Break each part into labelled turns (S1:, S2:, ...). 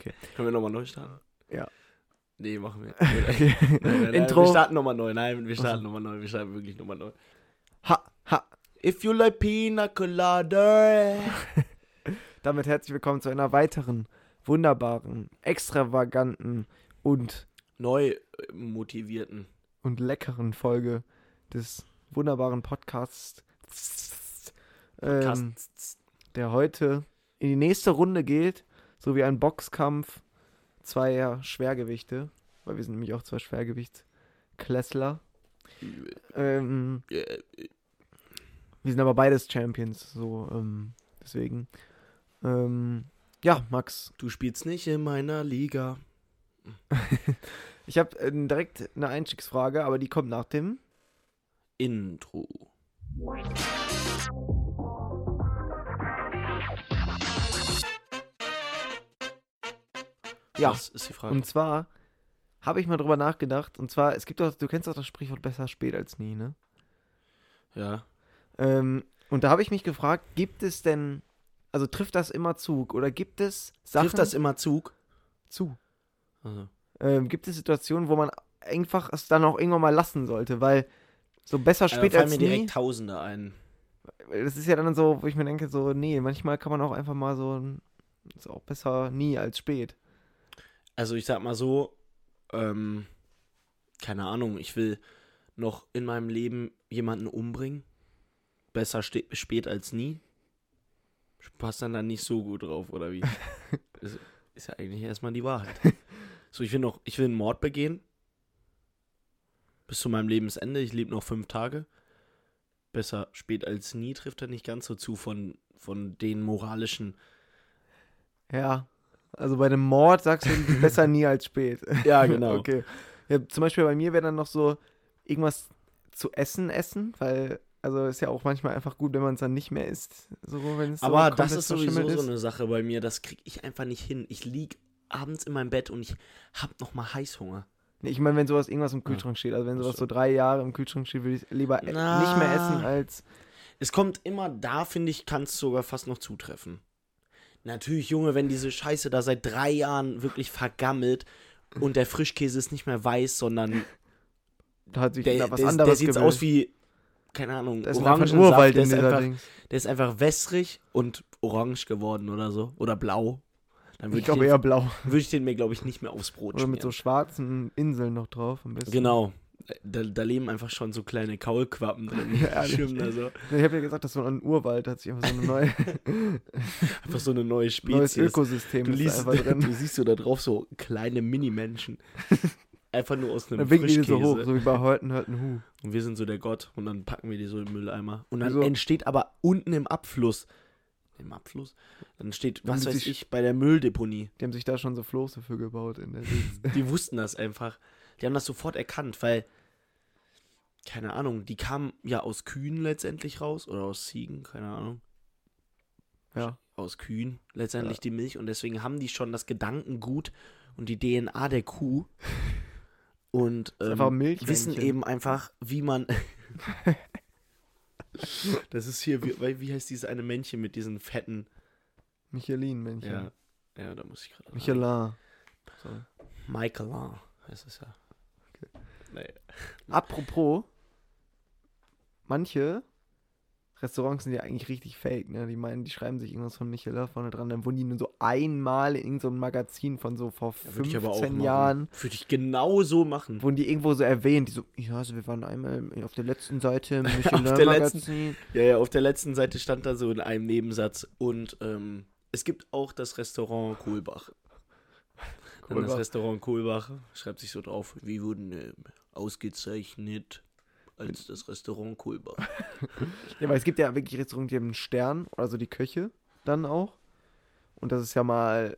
S1: Okay.
S2: Können wir nochmal neu starten?
S1: Ja.
S2: Nee, machen wir.
S1: okay.
S2: Nein, nein, nein,
S1: Intro.
S2: Wir starten nochmal neu. Nein, wir starten nochmal neu. Wir starten wirklich nochmal neu.
S1: Ha, ha.
S2: If you like pina colada.
S1: Damit herzlich willkommen zu einer weiteren wunderbaren, extravaganten und,
S2: Neu äh, motivierten.
S1: und leckeren Folge des wunderbaren Podcasts, ähm,
S2: Podcast.
S1: der heute in die nächste Runde geht, so wie ein Boxkampf zweier Schwergewichte, weil wir sind nämlich auch zwei Schwergewichtsklässler. Ähm,
S2: Äh,
S1: wir sind aber beides Champions, so ähm, deswegen. Ähm, ja, Max,
S2: Du spielst nicht in meiner Liga.
S1: ich habe äh, direkt eine Einstiegsfrage, aber die kommt nach dem.
S2: Intro.
S1: Ja,
S2: Das ist die Frage.
S1: und zwar habe ich mal drüber nachgedacht. Und zwar, es gibt doch, du kennst doch das Sprichwort besser spät als nie, ne?
S2: ja.
S1: Ähm, und da habe ich mich gefragt, gibt es denn, also trifft das immer zu? Oder gibt es Sachen
S2: Trifft das immer Zug?
S1: zu?
S2: Also.
S1: Ähm, gibt es Situationen, wo man einfach es dann auch irgendwann mal lassen sollte? Weil so besser spät
S2: fallen
S1: als
S2: mir
S1: nie.
S2: direkt Tausende ein.
S1: Das ist ja dann so, wo ich mir denke, so, nee, manchmal kann man auch einfach mal so, ist auch besser nie als spät.
S2: Also ich sag mal so, ähm, keine Ahnung, ich will noch in meinem Leben jemanden umbringen. Besser spät als nie. Passt dann da nicht so gut drauf, oder wie? ist, ist ja eigentlich erstmal die Wahrheit. So, ich will noch, ich will einen Mord begehen. Bis zu meinem Lebensende. Ich lebe noch fünf Tage. Besser spät als nie trifft er nicht ganz so zu von, von den moralischen.
S1: Ja. Also bei einem Mord sagst du besser nie als spät.
S2: Ja, genau.
S1: okay. Ja, zum Beispiel bei mir wäre dann noch so irgendwas zu essen essen, weil, also ist ja auch manchmal einfach gut, wenn man es dann nicht mehr isst. So, es so
S2: Aber das ist sowieso
S1: verschimmelt
S2: so eine Sache bei mir, das krieg ich einfach nicht hin. Ich lieg abends in meinem Bett und ich hab noch mal Heißhunger.
S1: Nee, ich meine, wenn sowas irgendwas im Kühlschrank steht, also wenn sowas
S2: so.
S1: drei Jahre im Kühlschrank steht, würde ich lieber
S2: Na.
S1: nicht mehr essen als.
S2: Es kommt immer da, finde ich, kann es sogar fast noch zutreffen. Natürlich, Junge, wenn diese Scheiße da seit drei Jahren wirklich vergammelt und der Frischkäse ist nicht mehr weiß, sondern
S1: Da hat sich
S2: der,
S1: da was
S2: der,
S1: anderes
S2: der sieht aus wie, keine Ahnung,
S1: Da ist
S2: Orangensaft,
S1: Urwald
S2: der ist, einfach, der ist einfach wässrig und orange geworden oder so. Oder blau. Dann würde
S1: Ich glaube eher blau.
S2: würd ich den mir, glaube ich, nicht mehr aufs Brot
S1: Oder mit so
S2: schmieren.
S1: schwarzen Inseln noch drauf.
S2: Genau. Da, da leben einfach schon so kleine Kaulquappen drin.
S1: Ja,
S2: schwimmen da so.
S1: Ich habe ja gesagt, das war ein Urwald, hat sich einfach so ein neue,
S2: Einfach so eine neue
S1: neues
S2: Spezies.
S1: Ökosystem
S2: Du, liest,
S1: drin.
S2: du siehst so da drauf so kleine Mini-Menschen. Einfach nur aus einem
S1: Dann winken die so
S2: Frischkäse.
S1: hoch, so wie bei Hölten, Hölten, Hu.
S2: Und wir sind so der Gott und dann packen wir die so im Mülleimer. Und dann
S1: Wieso?
S2: entsteht aber unten im Abfluss, im Abfluss, dann steht, was weiß
S1: sich-
S2: ich, bei der Mülldeponie.
S1: Die haben sich da schon so Floße für gebaut in der.
S2: Die wussten das einfach. Die haben das sofort erkannt, weil, keine Ahnung, die kamen ja aus Kühen letztendlich raus oder aus Ziegen, keine Ahnung.
S1: Ja.
S2: Aus Kühen letztendlich
S1: Ja.
S2: die Milch und deswegen haben die schon das Gedankengut und die DNA der Kuh und ähm, wissen eben einfach, wie man. das ist hier, wie, wie heißt dieses eine Männchen mit diesen fetten.
S1: Michelin-Männchen.
S2: Ja, ja, da muss ich gerade.
S1: Michelin. So.
S2: Michelin heißt es ja. Nee.
S1: Apropos, manche Restaurants sind ja eigentlich richtig fake, ne? Die meinen, die schreiben sich irgendwas von Michelin vorne dran, dann wurden die nur so einmal in irgendeinem Magazin von so vor
S2: Ja, Würde ich aber auch
S1: 15
S2: machen.
S1: Jahren,
S2: Würde ich genau so machen.
S1: wurden die irgendwo so erwähnt, die so, ja, also wir waren einmal auf der letzten Seite im
S2: der
S1: Michelin-Magazin.
S2: Ja, ja, auf der letzten Seite stand da so in einem Nebensatz und ähm, es gibt auch das Restaurant Kohlbach. Dann das
S1: Kohlbach.
S2: Restaurant Kohlbach schreibt sich so drauf, wie wurden ähm, ausgezeichnet als das Restaurant Kohlbach.
S1: Ja, weil es gibt ja wirklich Restaurants, die haben einen Stern, also die Köche dann auch. Und das ist ja mal,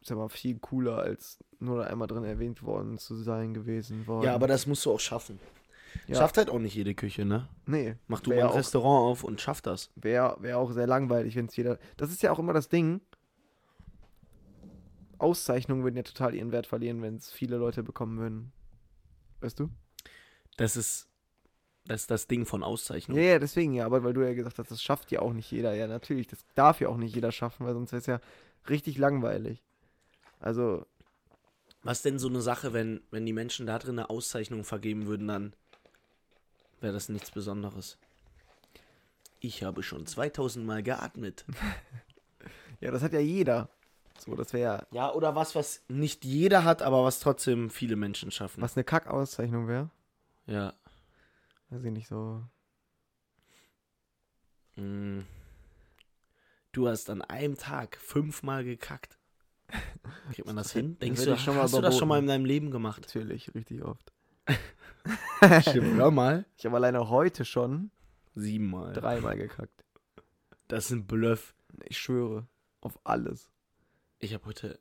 S1: ist ja mal viel cooler, als nur da einmal drin erwähnt worden zu sein gewesen worden.
S2: Ja, aber das musst du auch schaffen.
S1: Ja.
S2: Schafft halt auch nicht jede Küche, ne?
S1: Nee.
S2: Mach du mal ein
S1: auch-
S2: Restaurant auf und schaff das.
S1: Wäre wär auch sehr langweilig, wenn es jeder. Das ist ja auch immer das Ding. Auszeichnungen würden ja total ihren Wert verlieren, wenn es viele Leute bekommen würden. Weißt du?
S2: Das ist das, ist das Ding von Auszeichnung.
S1: Ja, ja, deswegen ja, aber weil du ja gesagt hast, das schafft ja auch nicht jeder. Ja, natürlich, das darf ja auch nicht jeder schaffen, weil sonst wäre es ja richtig langweilig. Also,
S2: Was denn so eine Sache, wenn, wenn die Menschen da drin eine Auszeichnung vergeben würden, dann wäre das nichts Besonderes. Ich habe schon 2000 Mal geatmet.
S1: ja, das hat ja jeder. So, das wäre
S2: Ja, oder was, was nicht jeder hat, aber was trotzdem viele Menschen schaffen.
S1: was eine Kackauszeichnung wäre.
S2: Ja.
S1: Weiß ich nicht so.
S2: Mm. Du hast an einem Tag fünfmal gekackt. Kriegt man das hin? Denkst
S1: werd
S2: du,
S1: ich schon mal
S2: hast du das schon mal in deinem Leben gemacht?
S1: Natürlich, richtig oft.
S2: Stimmt, hör mal.
S1: Ich habe alleine heute schon
S2: Siebenmal.
S1: dreimal gekackt.
S2: Das ist ein Bluff.
S1: Ich schwöre. Auf alles.
S2: Ich habe heute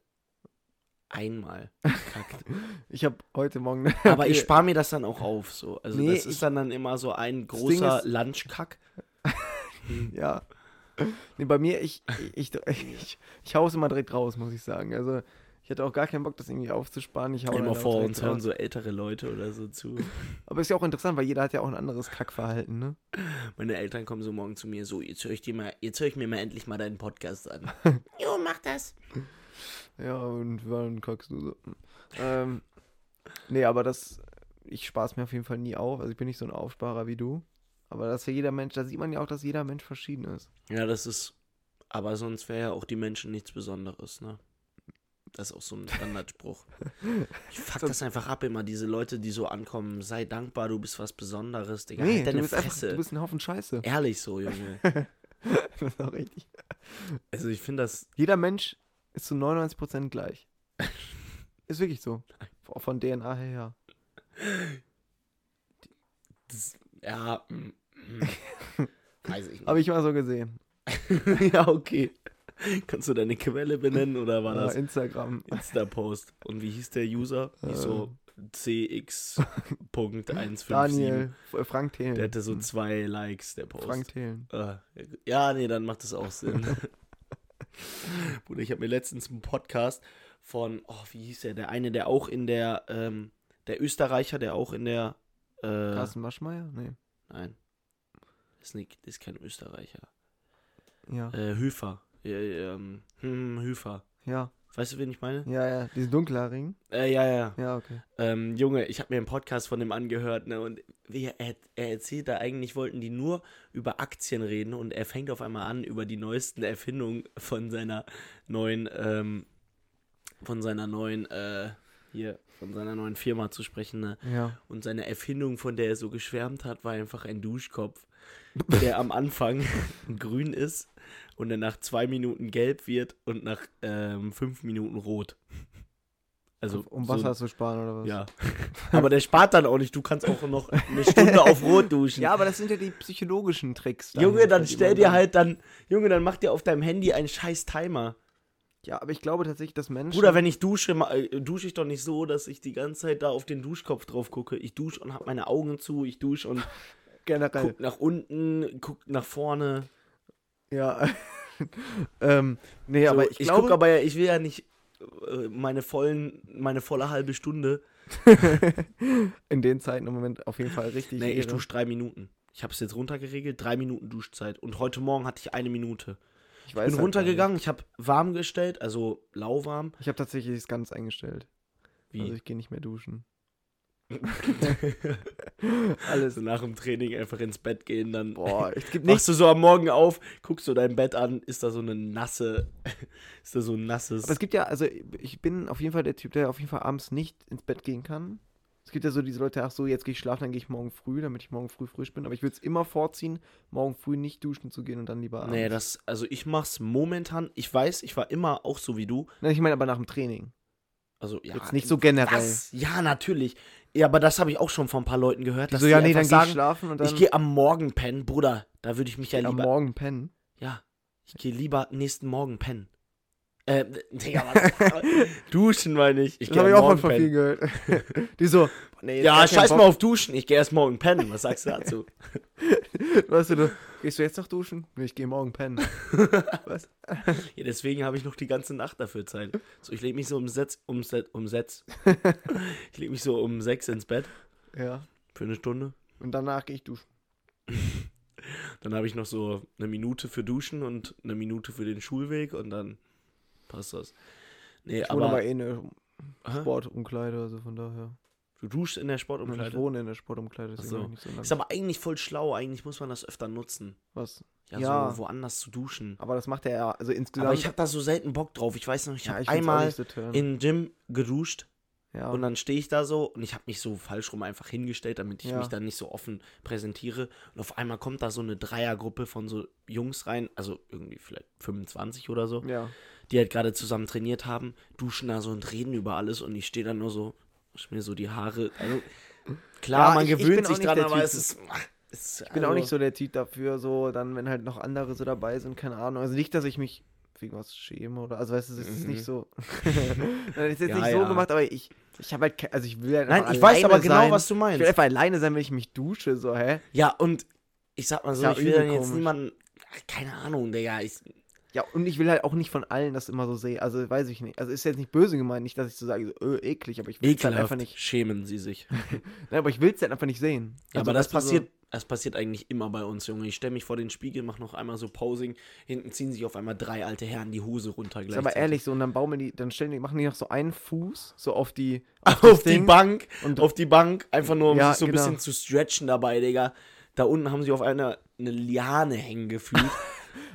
S2: einmal gekackt.
S1: Ich habe heute Morgen.
S2: Aber
S1: Okay.
S2: ich spare mir das dann auch auf. So. Also
S1: Nee,
S2: das ist
S1: ich-
S2: dann, dann immer so ein großer Lunchkack.
S1: Ja. Nee, bei mir, ich, ich, ich, ich hau's immer direkt raus, muss ich sagen. Also, ich hatte auch gar keinen Bock, das irgendwie aufzusparen. Ich hau auch
S2: vor, uns hören so ältere Leute oder so zu.
S1: Aber ist ja auch interessant, weil jeder hat ja auch ein anderes Kackverhalten, ne?
S2: Meine Eltern kommen so morgen zu mir so, jetzt höre ich, dir mal- jetzt hör ich mir mal endlich mal deinen Podcast an. jo, mach das.
S1: Ja, und wann kackst du so? Ähm, nee, aber das, ich spar's mir auf jeden Fall nie auf. Also, ich bin nicht so ein Aufsparer wie du. Aber das für jeder Mensch, da sieht man ja auch, dass jeder Mensch verschieden ist.
S2: Ja, das ist, aber sonst wäre ja auch die Menschen nichts Besonderes, ne? Das ist auch so ein Standardspruch. Ich fuck das einfach ab immer, diese Leute, die so ankommen, sei dankbar, du bist was Besonderes, Digga.
S1: nee,
S2: halt deine
S1: du bist einfach,
S2: Fresse.
S1: du bist ein Haufen Scheiße.
S2: Ehrlich so, Junge.
S1: das ist auch richtig.
S2: Also ich finde das,
S1: Jeder Mensch ist zu 99% gleich. ist wirklich so. Von DNA her.
S2: das ja, mm, mm. weiß ich nicht.
S1: Habe ich mal so gesehen.
S2: ja, okay. Kannst du deine Quelle benennen oder war
S1: Ja,
S2: das
S1: Instagram.
S2: Insta-Post? Und wie hieß der User? So CX.157.
S1: Daniel, F- Frank Thelen.
S2: Der hatte so zwei Likes, der Post.
S1: Frank Thelen.
S2: Ah, ja, nee, dann macht das auch Sinn. Bruder, ich habe mir letztens einen Podcast von, oh, wie hieß der? Der eine, der auch in der, ähm, der Österreicher, der auch in der, äh,
S1: Carsten Maschmeyer? Nee.
S2: nein, das ist, nicht, das ist kein Österreicher.
S1: Ja.
S2: Äh, Höfer. Äh, ähm, hm, Höfer.
S1: Ja.
S2: Weißt du, wen ich meine?
S1: Ja, ja. Diese dunkelhaarigen.
S2: Äh, ja, ja.
S1: Ja, okay.
S2: Ähm, Junge, ich habe mir einen Podcast von dem angehört, ne, und er, er erzählt da eigentlich, wollten die nur über Aktien reden und er fängt auf einmal an, über die neuesten Erfindungen von seiner neuen, ähm, von seiner neuen, äh, hier, von seiner neuen Firma zu sprechen, ne?
S1: Ja.
S2: Und seine Erfindung, von der er so geschwärmt hat, war einfach ein Duschkopf, der am Anfang grün ist und dann nach zwei Minuten gelb wird und nach ähm, fünf Minuten rot. Also
S1: um
S2: so-
S1: Wasser zu sparen oder was?
S2: ja. Aber der spart dann auch nicht. Du kannst auch noch eine Stunde auf Rot duschen.
S1: Ja, aber das sind ja die psychologischen Tricks.
S2: Junge, dann stell dir
S1: dann-
S2: halt dann, Junge, dann mach dir auf deinem Handy einen scheiß Timer.
S1: Ja, aber ich glaube tatsächlich, dass Menschen.
S2: Bruder, wenn ich dusche, äh, dusche ich doch nicht so, dass ich die ganze Zeit da auf den Duschkopf drauf gucke. Ich dusche und hab meine Augen zu, ich dusche und
S1: generell.
S2: guck nach unten, guck nach vorne.
S1: Ja. ähm, nee,
S2: So,
S1: aber ich,
S2: ich
S1: glaube,
S2: guck aber ja, ich will ja nicht äh, meine vollen, meine volle halbe Stunde.
S1: in den Zeiten im Moment auf jeden Fall richtig.
S2: Nee, ich dusche drei Minuten. Ich habe es jetzt runtergeregelt, drei Minuten Duschzeit. Und heute Morgen hatte ich eine Minute.
S1: Ich
S2: Ich bin
S1: halt
S2: runtergegangen, ich habe warm gestellt, also lauwarm.
S1: Ich habe tatsächlich es ganz eingestellt.
S2: Wie?
S1: Also ich gehe nicht mehr duschen. Alles.
S2: so nach dem Training einfach ins Bett gehen, dann
S1: Boah, es gibt nichts.
S2: wachst du so am Morgen auf, guckst du dein Bett an, ist da so eine nasse, ist da so ein nasses.
S1: Aber es gibt ja, also ich bin auf jeden Fall der Typ, der auf jeden Fall abends nicht ins Bett gehen kann. Es gibt ja so diese Leute, ach so, jetzt gehe ich schlafen, dann gehe ich morgen früh, damit ich morgen früh frisch bin. Aber ich würde es immer vorziehen, morgen früh nicht duschen zu gehen und dann lieber abends.
S2: nee, das, also ich mach's momentan, ich weiß, ich war immer auch so wie du.
S1: Nein, ich meine aber nach dem Training.
S2: Also ja.
S1: Jetzt nicht so generell.
S2: Das, ja, natürlich. Ja, aber das habe ich auch schon von ein paar Leuten gehört. Dass
S1: so, ja, nee, dann
S2: einfach
S1: gehe ich schlafen und dann
S2: ich gehe am Morgen pennen, Bruder. Da würde ich mich ja
S1: am
S2: lieber.
S1: Morgen pennen.
S2: Ja, ich gehe lieber nächsten Morgen pennen. Äh, Digga, was? Duschen meine ich. Ich
S1: Das habe ich auch
S2: Morgen
S1: von vielen gehört. Die so, nee,
S2: Ja, scheiß mal auf Duschen. Ich gehe erst morgen pennen. Was sagst du dazu?
S1: Weißt du, du, gehst du jetzt noch duschen? Nee, ich gehe morgen pennen. Was?
S2: Ja, deswegen habe ich noch die ganze Nacht dafür Zeit. So, ich lege mich so um sechs, um, um sechs. ich lege mich so um sechs ins Bett
S1: Ja.
S2: für eine Stunde.
S1: Und danach gehe ich duschen.
S2: Dann habe ich noch so eine Minute für Duschen und eine Minute für den Schulweg und dann passt das. Nee,
S1: Ich wohne
S2: aber,
S1: aber eh in der? Sportumkleide, also von daher.
S2: du duschst in der
S1: Und ich
S2: Sportumkleide.
S1: wohne in der Sportumkleide, deswegen
S2: so.
S1: nicht so lange.
S2: Ist aber eigentlich voll schlau, eigentlich muss man das öfter nutzen.
S1: Was?
S2: Ja,
S1: Ja.
S2: so woanders zu duschen.
S1: Aber das macht er ja, also insgesamt.
S2: Aber ich habe da so selten Bock drauf. Ich weiß noch, ich
S1: ja,
S2: habe einmal
S1: so
S2: in Gym geduscht
S1: ja.
S2: und dann stehe ich da so und ich habe mich so falsch rum einfach hingestellt, damit ich
S1: Ja.
S2: mich dann nicht so offen präsentiere. Und auf einmal kommt da so eine Dreiergruppe von so Jungs rein, also irgendwie vielleicht 25 oder so,
S1: ja.
S2: Die halt gerade zusammen trainiert haben, duschen da so und reden über alles und ich stehe dann nur so, wasch mir so die Haare. Also, klar,
S1: Ja,
S2: man
S1: ich- ich
S2: gewöhnt
S1: auch
S2: sich dran, aber
S1: Typ.
S2: es ist. es
S1: Ich bin auch nicht so der Typ dafür, so dann, wenn halt noch andere so dabei sind, keine Ahnung. Also nicht, dass ich mich wegen was schäme oder. Also weißt du, es ist
S2: Mhm.
S1: nicht so. Nein, ist jetzt
S2: Ja,
S1: nicht so
S2: ja.
S1: gemacht, aber ich, ich habe halt, also ich will halt
S2: Nein, ich weiß aber genau,
S1: sein.
S2: was du
S1: Ich
S2: meinst.
S1: will einfach alleine sein, wenn ich mich dusche, so, hä?
S2: Ja, und ich sag mal so,
S1: Ja,
S2: ich will dann jetzt niemanden. Keine Ahnung, Digga. Ich,
S1: Ja, und ich will halt auch nicht von allen das immer so sehen. Also weiß ich nicht. Also ist jetzt nicht böse gemeint, nicht, dass ich so sage, so, äh, eklig, aber ich will es halt einfach nicht.
S2: schämen sie sich.
S1: Nein, aber ich will es halt einfach nicht sehen.
S2: Ja,
S1: Also,
S2: aber das
S1: du, so-
S2: passiert, das passiert eigentlich immer bei uns, Junge. Ich stelle mich vor den Spiegel, mache noch einmal so Posing. Hinten ziehen sich auf einmal drei alte Herren die Hose runter gleichzeitig.
S1: aber ehrlich so, und dann baumeln die, dann stellen die, machen die noch so einen Fuß so auf die
S2: auf,
S1: das
S2: die Bank,
S1: und
S2: auf die Bank, einfach nur um
S1: Ja,
S2: sich so ein
S1: genau.
S2: bisschen zu stretchen dabei, Digga. Da unten haben sie auf einer eine Liane hängen gefühlt.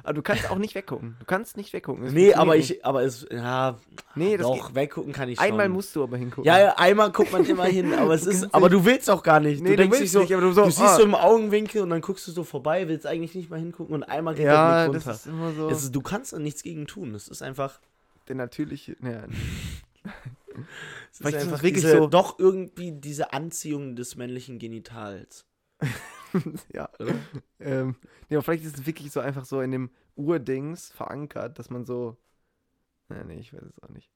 S1: Aber du kannst auch nicht weggucken. Du kannst nicht weggucken. Es
S2: nee, aber
S1: nicht.
S2: ich, aber es, ja,
S1: Nee, das
S2: doch, weggucken kann ich schon.
S1: Einmal musst du aber hingucken.
S2: Ja, ja, einmal guckt man immer hin, aber es
S1: Du
S2: ist, aber du willst auch gar nicht.
S1: Nee,
S2: du
S1: du
S2: denkst
S1: willst
S2: dich so,
S1: nicht, aber du so,
S2: du siehst
S1: ah.
S2: so im Augenwinkel und dann guckst du so vorbei, willst eigentlich nicht mal hingucken und einmal geht
S1: Ja,
S2: der Blick
S1: das
S2: runter.
S1: ist immer so
S2: ist, du kannst nichts gegen tun. Es ist einfach,
S1: der natürliche. Ja,
S2: es
S1: ist
S2: einfach
S1: das wirklich
S2: diese,
S1: so-
S2: doch irgendwie diese Anziehung des männlichen Genitals.
S1: ja. Ähm, nee, aber vielleicht ist es wirklich so einfach so in dem Urdings verankert, dass man so. Nein, nee, ich weiß es auch nicht.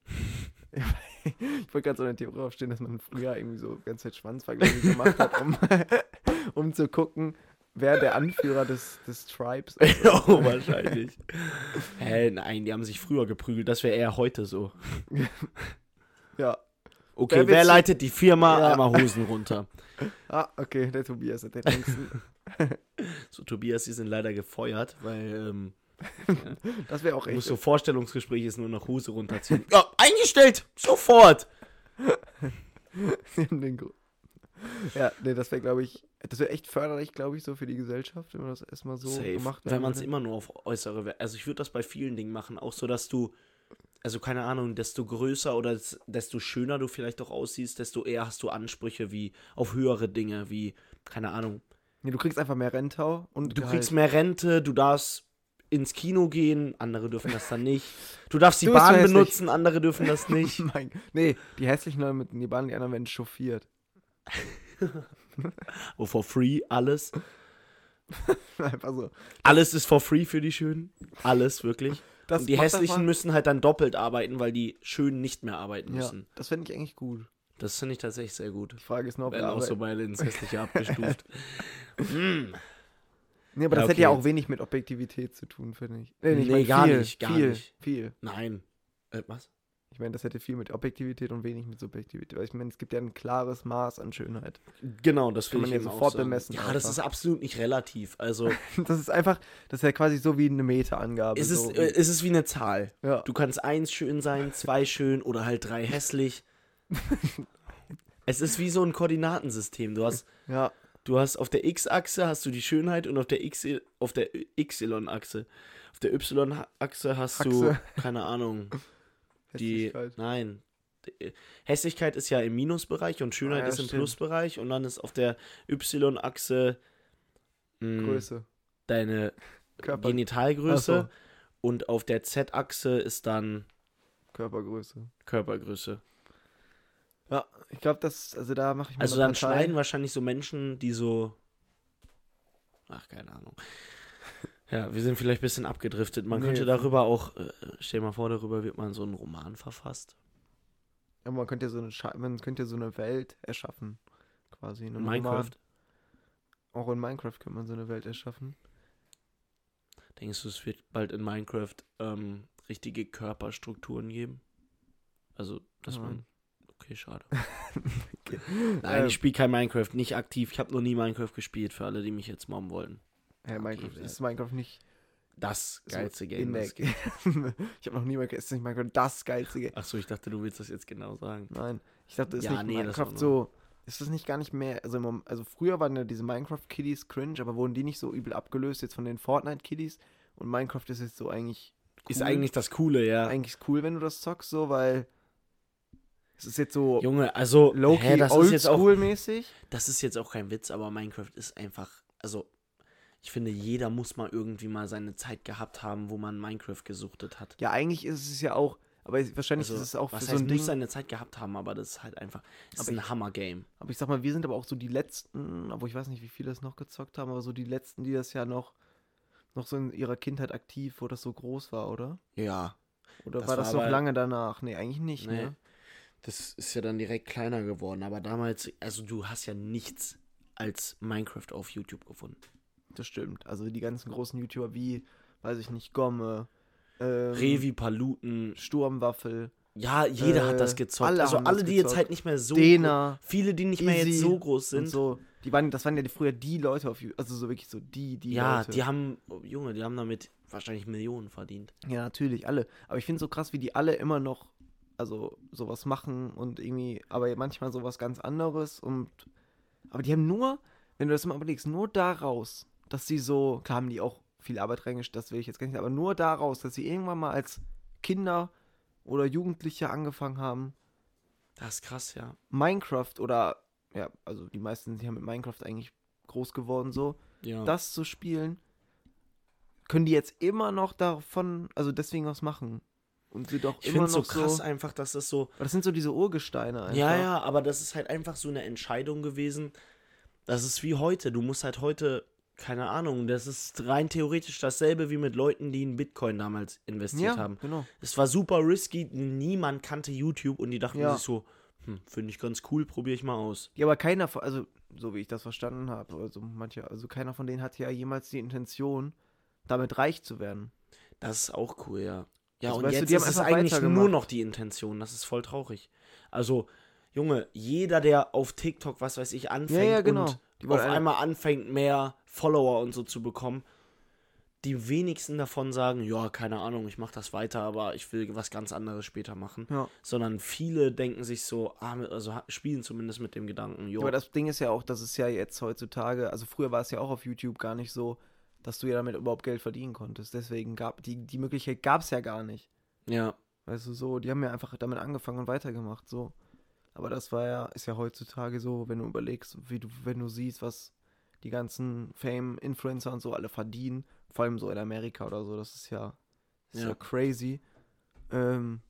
S1: ich wollte gerade so eine Theorie aufstehen, dass man früher irgendwie so ganze Zeit Schwanzvergleiche gemacht hat, um, um zu gucken, wer der Anführer des, des Tribes ist.
S2: oh, wahrscheinlich. Hä, nein, die haben sich früher geprügelt. Das wäre eher heute so.
S1: Ja.
S2: Okay,
S1: Wer
S2: leitet die Firma?
S1: Ja.
S2: Einmal Hosen runter.
S1: Ah, okay, der Tobias hat den längsten.
S2: So, Tobias, die sind leider gefeuert, weil ähm,
S1: Das wäre auch echt.
S2: musst so Vorstellungsgespräch ist nur noch Hose runterziehen. Ja, eingestellt! Sofort!
S1: den ja, nee, das wäre, glaube ich, das wäre echt förderlich, glaube ich, so für die Gesellschaft, wenn man das erstmal so
S2: Safe.
S1: gemacht
S2: Wenn man es immer nur auf äußere. Also ich würde das bei vielen Dingen machen, auch so, dass du, also keine Ahnung, desto größer oder des- desto schöner du vielleicht auch aussiehst, desto eher hast du Ansprüche wie auf höhere Dinge, wie, keine Ahnung.
S1: Nee, du kriegst einfach mehr Rentau und
S2: Du
S1: Gehalt.
S2: kriegst mehr Rente, du darfst ins Kino gehen, andere dürfen das dann nicht. Du darfst die
S1: Du
S2: Bahn benutzen, andere dürfen das nicht.
S1: Mein, nee, die hässlichen Leute mit die Bahn, die anderen werden chauffiert.
S2: Oh, for free, alles.
S1: einfach so.
S2: Alles ist for free für die Schönen. Alles, wirklich.
S1: Das
S2: Und die Hässlichen müssen halt dann doppelt arbeiten, weil die Schönen nicht mehr arbeiten
S1: Ja,
S2: müssen.
S1: das fände ich eigentlich gut.
S2: Das finde ich tatsächlich sehr gut.
S1: Die Frage ist nur, ob
S2: Werden
S1: wir
S2: auch so beide ins Hässliche abgestuft. mm.
S1: Nee, aber
S2: Ja,
S1: das hätte ja
S2: okay.
S1: auch wenig mit Objektivität zu tun, finde ich. Nee, ich
S2: Nee,
S1: mein,
S2: gar
S1: viel,
S2: nicht, gar
S1: viel,
S2: nicht.
S1: Viel.
S2: Nein. Äh, was?
S1: Ich meine, das hätte viel mit Objektivität und wenig mit Subjektivität. Weil ich meine, es gibt ja ein klares Maß an Schönheit.
S2: Genau, das
S1: Kann man
S2: ich
S1: ja sofort bemessen
S2: Ja, das
S1: einfach.
S2: ist absolut nicht relativ. Also,
S1: Das ist einfach, das ist ja quasi so wie eine Meta-Angabe.
S2: es ist,
S1: so.
S2: äh, es ist wie eine Zahl.
S1: ja.
S2: Du kannst eins schön sein, zwei schön oder halt drei hässlich. es ist wie so ein Koordinatensystem. Du hast,
S1: ja,
S2: du hast auf der X-Achse hast du die Schönheit und auf der X auf der Y-Achse. Auf der Y-Achse hast du,
S1: Achse.
S2: keine Ahnung, die. Nein. Hässlichkeit ist ja im Minusbereich und Schönheit
S1: Ah, ja,
S2: ist im
S1: stimmt.
S2: Plusbereich und dann ist auf der Y-Achse mh,
S1: Größe.
S2: deine
S1: Körper,
S2: Genitalgröße
S1: Ach
S2: und auf der Z-Achse ist dann
S1: Körpergröße.
S2: Körpergröße.
S1: Ja, ich glaube, das, also da mache ich mir
S2: Also dann
S1: Partei.
S2: schneiden wahrscheinlich so Menschen, die so. Ach, keine Ahnung. Ja, wir sind vielleicht ein bisschen abgedriftet. Man
S1: Nee,
S2: könnte darüber auch, äh, stell mal vor, darüber wird man so einen Roman verfasst.
S1: Ja, man könnte ja so eine, Scha man könnte ja so eine Welt erschaffen. Quasi. In einem
S2: Minecraft.
S1: Roman. Auch in Minecraft könnte man so eine Welt erschaffen.
S2: Denkst du, es wird bald in Minecraft ähm, richtige Körperstrukturen geben? Also, dass man.
S1: Nein.
S2: Okay, schade.
S1: Okay.
S2: Nein,
S1: Ähm.
S2: ich spiele kein Minecraft, nicht aktiv. Ich habe noch nie Minecraft gespielt, für alle, die mich jetzt mobben wollten.
S1: Ja, Minecraft ist Minecraft nicht.
S2: das geilste Game. das
S1: ich habe noch nie Minecraft, ist nicht Minecraft das geilste Game.
S2: Achso, ich dachte, du willst das jetzt genau sagen.
S1: Nein, ich dachte, ist
S2: Ja,
S1: nicht
S2: nee,
S1: Minecraft so. Ist das nicht gar nicht mehr. Also, im also früher waren ja diese Minecraft-Kiddies cringe, aber wurden die nicht so übel abgelöst jetzt von den Fortnite-Kiddies? Und Minecraft ist jetzt so eigentlich.
S2: Ist
S1: cool.
S2: eigentlich das Coole, ja.
S1: eigentlich cool, wenn du das zockst, so, weil. Es ist jetzt so
S2: Junge, also,
S1: low-key,
S2: das ist jetzt auch
S1: oldschool-mäßig.
S2: das ist jetzt auch kein Witz, aber Minecraft ist einfach, also ich finde, jeder muss mal irgendwie mal seine Zeit gehabt haben, wo man Minecraft gesuchtet hat.
S1: Ja, eigentlich ist es ja auch. Aber wahrscheinlich
S2: Also,
S1: ist es auch für
S2: was
S1: so
S2: heißt,
S1: ein Ding.
S2: muss seine Zeit gehabt haben, aber das ist halt einfach, das ist ein Hammer-Game.
S1: Aber ich sag mal, wir sind aber auch so die letzten, obwohl ich weiß nicht, wie viele das noch gezockt haben, aber so die letzten, die das ja noch, noch so in ihrer Kindheit aktiv, wo das so groß war, oder?
S2: Ja,
S1: Oder
S2: Das
S1: war das
S2: war
S1: noch lange danach? Nee, eigentlich nicht,
S2: Nee.
S1: ne?
S2: das ist ja dann direkt kleiner geworden, aber damals, also du hast ja nichts als Minecraft auf YouTube gefunden.
S1: Das stimmt. Also die ganzen großen YouTuber wie, weiß ich nicht, Gomme, ähm,
S2: Revi, Paluten,
S1: Sturmwaffel,
S2: ja, jeder
S1: Äh,
S2: hat das gezockt.
S1: alle
S2: also alle, die jetzt
S1: gezockt.
S2: halt nicht mehr so
S1: Dena
S2: viele, die nicht mehr jetzt
S1: Easy
S2: so groß sind.
S1: so. Die waren, das waren ja die, früher die Leute auf YouTube, also so wirklich so die, die
S2: ja,
S1: Leute.
S2: die haben, oh, Junge, die haben damit wahrscheinlich Millionen verdient.
S1: Ja, natürlich, alle. Aber ich finde so krass, wie die alle immer noch, also sowas machen und irgendwie, aber manchmal sowas ganz anderes und, aber die haben nur, wenn du das mal überlegst, nur daraus, dass sie so, klar haben die auch viel Arbeit reingesteckt, das will ich jetzt gar nicht, aber nur daraus, dass sie irgendwann mal als Kinder oder Jugendliche angefangen haben,
S2: Das ist krass, ja.
S1: Minecraft oder, ja, also die meisten sind ja mit Minecraft eigentlich groß geworden so,
S2: Ja.
S1: das zu spielen, können die jetzt immer noch davon, also deswegen was machen. Und sie doch
S2: ich
S1: immer noch
S2: so krass
S1: so.
S2: einfach, dass das so.
S1: Das sind so diese Urgesteine einfach.
S2: Ja, ja, aber das ist halt einfach so eine Entscheidung gewesen. Das ist wie heute. Du musst halt heute, keine Ahnung, das ist rein theoretisch dasselbe wie mit Leuten, die in Bitcoin damals investiert
S1: Ja,
S2: haben.
S1: genau.
S2: Es war super risky, niemand kannte YouTube und die dachten
S1: Ja.
S2: sich so, hm, finde ich ganz cool, probiere ich mal aus.
S1: Ja, aber keiner von, also so wie ich das verstanden habe, also manche, also keiner von denen hatte ja jemals die Intention, damit reich zu werden.
S2: Das ist auch cool, ja. Ja,
S1: Also,
S2: und
S1: du,
S2: jetzt
S1: haben
S2: ist es eigentlich nur noch die Intention. Das ist voll traurig. Also, Junge, jeder, der auf TikTok, was weiß ich, anfängt
S1: Ja, ja, genau.
S2: und
S1: Die
S2: auf einmal anfängt, mehr Follower und so zu bekommen, die wenigsten davon sagen, ja, keine Ahnung, ich mache das weiter, aber ich will was ganz anderes später machen.
S1: Ja.
S2: Sondern viele denken sich so, ah, also spielen zumindest mit dem Gedanken, jo,
S1: Aber das Ding ist ja auch, dass es ja jetzt heutzutage, also früher war es ja auch auf YouTube gar nicht so, dass du ja damit überhaupt Geld verdienen konntest. Deswegen gab die, die Möglichkeit gab es ja gar nicht.
S2: ja,
S1: Weißt du, so, die haben ja einfach damit angefangen und weitergemacht, so. Aber das war ja, ist ja heutzutage so, wenn du überlegst, wie du, wenn du siehst, was die ganzen Fame-Influencer und so alle verdienen, vor allem so in Amerika oder so, das ist ja, das ist ja.
S2: Ja.
S1: crazy. Ähm,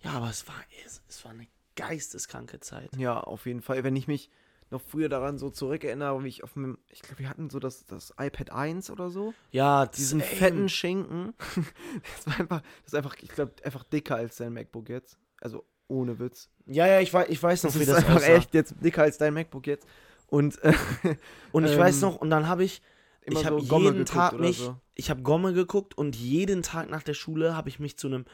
S2: ja, aber es war, es, es war eine geisteskranke Zeit.
S1: ja, auf jeden Fall. Wenn ich mich noch früher daran so zurückerinnere, wie ich auf dem, ich glaube, wir hatten so das, das iPad 1 oder so,
S2: Ja,
S1: diesen
S2: ey,
S1: fetten Schinken. das war einfach, das ist einfach, ich glaube, einfach dicker als dein MacBook jetzt. Also ohne Witz.
S2: Ja, ja, ich weiß, ich weiß noch,
S1: Das
S2: wie
S1: ist
S2: das
S1: einfach
S2: aussah.
S1: echt jetzt dicker als dein MacBook jetzt. Und äh,
S2: Und ich weiß
S1: Ähm,
S2: noch, und dann habe ich, ich habe
S1: so
S2: jeden Tag mich,
S1: so.
S2: ich habe Gomme geguckt und jeden Tag nach der Schule habe ich mich zu einem,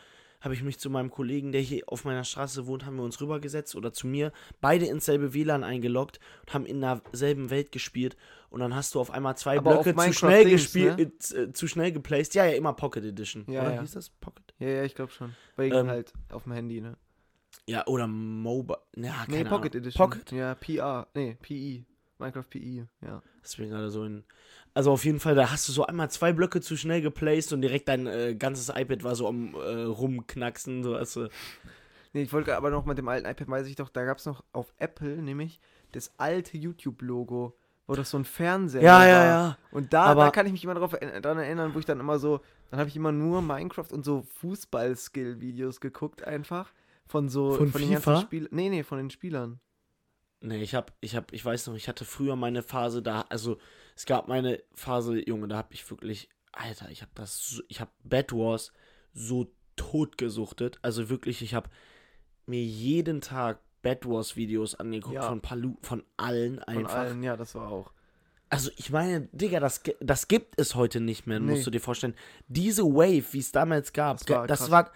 S2: habe ich mich zu meinem Kollegen, der hier auf meiner Straße wohnt, haben wir uns rübergesetzt oder zu mir, beide ins selbe WLAN eingeloggt und haben in derselben Welt gespielt und dann hast du auf einmal zwei
S1: Aber
S2: Blöcke zu schnell gespielt,
S1: ne?
S2: äh, äh, zu schnell geplaced. Ja, ja, immer Pocket Edition.
S1: Ja,
S2: oder
S1: ja.
S2: hieß das Pocket?
S1: Ja, ja, ich glaube schon. Wegen
S2: Ähm,
S1: halt auf dem Handy, ne?
S2: Ja, oder Mobile. Ja,
S1: Nee, Pocket
S2: Ahnung.
S1: Edition.
S2: Pocket.
S1: Ja, PR. Nee, PE. Minecraft PE, ja.
S2: Deswegen gerade so in. Also auf jeden Fall, da hast du so einmal zwei Blöcke zu schnell geplaced und direkt dein äh, ganzes iPad war so am äh, rumknacksen. So, also,
S1: Nee, ich wollte aber noch mit dem alten iPad, weiß ich doch, da gab es noch auf Apple nämlich das alte YouTube-Logo, wo das so ein Fernseher
S2: ja,
S1: war.
S2: ja, ja.
S1: Und da,
S2: Aber-
S1: da kann ich mich immer drauf dran erinnern, wo ich dann immer so, dann habe ich immer nur Minecraft und so Fußball-Skill-Videos geguckt einfach. Von so,
S2: Von
S1: den
S2: FIFA?
S1: ganzen Spielern. Nee, nee, von den Spielern.
S2: Nee, ich hab, ich hab, ich weiß noch, ich hatte früher meine Phase da, also es gab meine Phase, Junge, da hab ich wirklich, Alter, ich hab das, so, ich hab Bad Wars so tot gesuchtet. Also wirklich, ich hab mir jeden Tag Bad Wars Videos angeguckt
S1: Ja.
S2: von Palu, von allen
S1: Von
S2: einfach.
S1: allen, ja, das war auch.
S2: Also ich meine, Digga, das, das gibt es heute nicht mehr,
S1: Nee.
S2: musst du dir vorstellen. Diese Wave, wie es damals gab,
S1: Das war
S2: das war,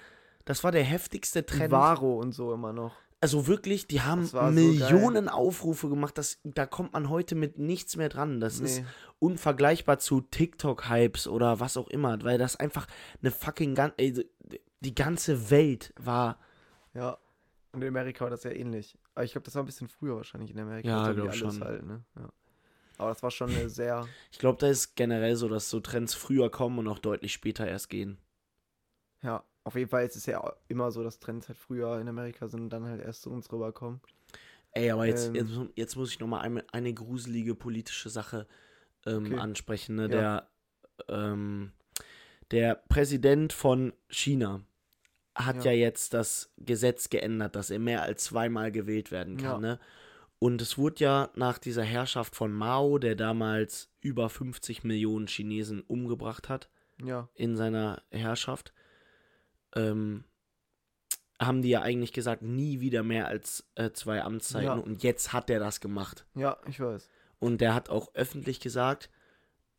S2: das war der heftigste Trend.
S1: Varo und so immer noch.
S2: also wirklich, die haben
S1: war so
S2: Millionen Aufrufe gemacht. Das, da kommt man heute mit nichts mehr dran. Das ist
S1: Nee.
S2: unvergleichbar zu TikTok-Hypes oder was auch immer, weil das einfach eine fucking gan ey, die ganze Welt war.
S1: Ja. Und in Amerika war das ja ähnlich. Aber ich glaube, das war ein bisschen früher wahrscheinlich in Amerika.
S2: Ja,
S1: Das haben die
S2: glaub
S1: alles
S2: schon.
S1: Halt, ne? ja. Aber das war schon eine sehr.
S2: Ich glaube, da ist generell so, dass so Trends früher kommen und auch deutlich später erst gehen.
S1: Ja, auf jeden Fall ist es ja immer so, dass Trends halt früher in Amerika sind und dann halt erst zu uns rüberkommen.
S2: Ey, aber jetzt,
S1: Ähm.
S2: jetzt, jetzt muss ich nochmal eine, eine gruselige politische Sache ähm,
S1: Okay.
S2: ansprechen. Ne?
S1: Ja.
S2: Der, ähm, der Präsident von China hat ja.
S1: Ja.
S2: jetzt das Gesetz geändert, dass er mehr als zweimal gewählt werden kann.
S1: Ja.
S2: Ne? Und es wurde ja nach dieser Herrschaft von Mao, der damals über 50 Millionen Chinesen umgebracht hat,
S1: Ja,
S2: in seiner Herrschaft, ähm, haben die ja eigentlich gesagt, nie wieder mehr als äh, zwei Amtszeiten.
S1: Ja.
S2: Und jetzt hat er das gemacht.
S1: ja, ich weiß.
S2: Und der hat auch öffentlich gesagt,